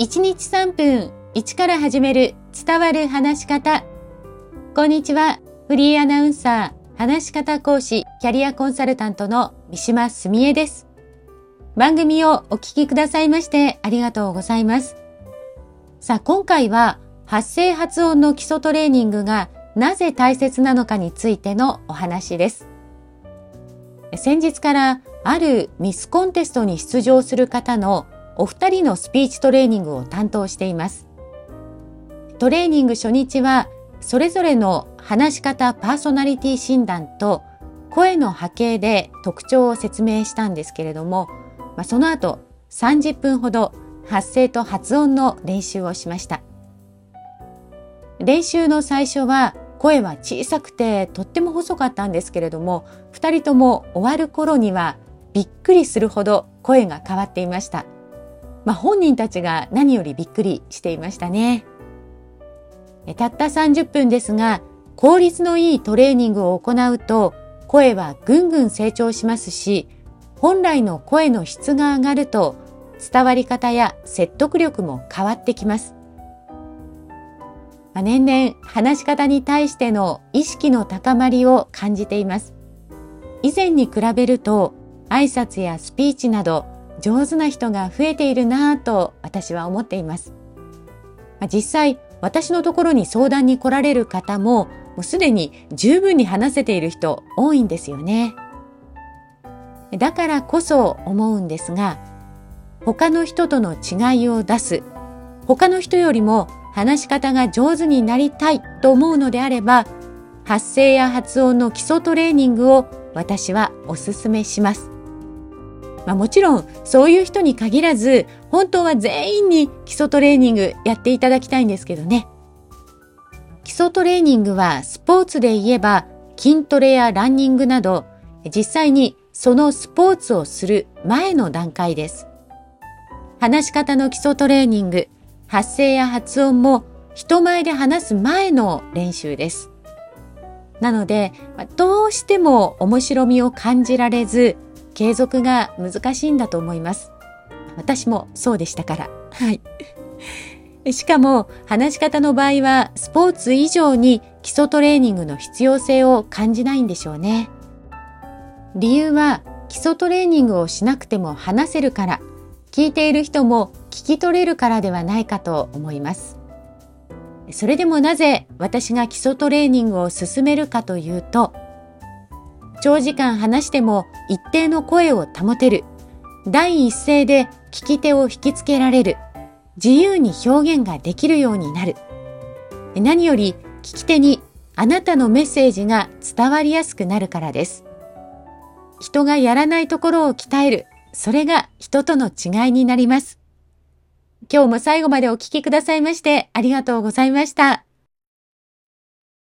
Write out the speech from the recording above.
1日3分1から始める伝わる話し方。こんにちは。フリーアナウンサー、話し方講師、キャリアコンサルタントの三島澄江です。番組をお聞きくださいましてありがとうございます。さあ、今回は発声発音の基礎トレーニングがなぜ大切なのかについてのお話です。先日からあるミスコンテストに出場する方のお二人のスピーチトレーニングを担当しています。トレーニング初日はそれぞれの話し方パーソナリティ診断と声の波形で特徴を説明したんですけれども、まあ、その後30分ほど発声と発音の練習をしました。練習の最初は声は小さくてとっても細かったんですけれども2人とも終わる頃にはびっくりするほど声が変わっていました。まあ、本人たちが何よりびっくりしていましたね。たった30分ですが効率のいいトレーニングを行うと声はぐんぐん成長しますし本来の声の質が上がると伝わり方や説得力も変わってきます。まあ年々話し方に対しての意識の高まりを感じています。以前に比べると挨拶やスピーチなど上手な人が増えているなぁと私は思っています。実際私のところに相談に来られる方ももうすでに十分に話せている人多いんですよね。だからこそ思うんですが他の人との違いを出す他の人よりも話し方が上手になりたいと思うのであれば発声や発音の基礎トレーニングを私はお勧めします。まあ、もちろんそういう人に限らず本当は全員に基礎トレーニングやっていただきたいんですけどね。基礎トレーニングはスポーツで言えば筋トレやランニングなど実際にそのスポーツをする前の段階です。話し方の基礎トレーニング、発声や発音も人前で話す前の練習です。なので、どうしても面白みを感じられず、継続が難しいんだと思います。私もそうでしたから。はい。しかも、話し方の場合は、スポーツ以上に基礎トレーニングの必要性を感じないんでしょうね。理由は、基礎トレーニングをしなくても話せるから、聞いている人も聞き取れるからではないかと思います。それでもなぜ私が基礎トレーニングを進めるかというと、長時間話しても一定の声を保てる、第一声で聞き手を引きつけられる、自由に表現ができるようになる。何より聞き手にあなたのメッセージが伝わりやすくなるからです。人がやらないところを鍛える、それが人との違いになります。今日も最後までお聴きくださいましてありがとうございました。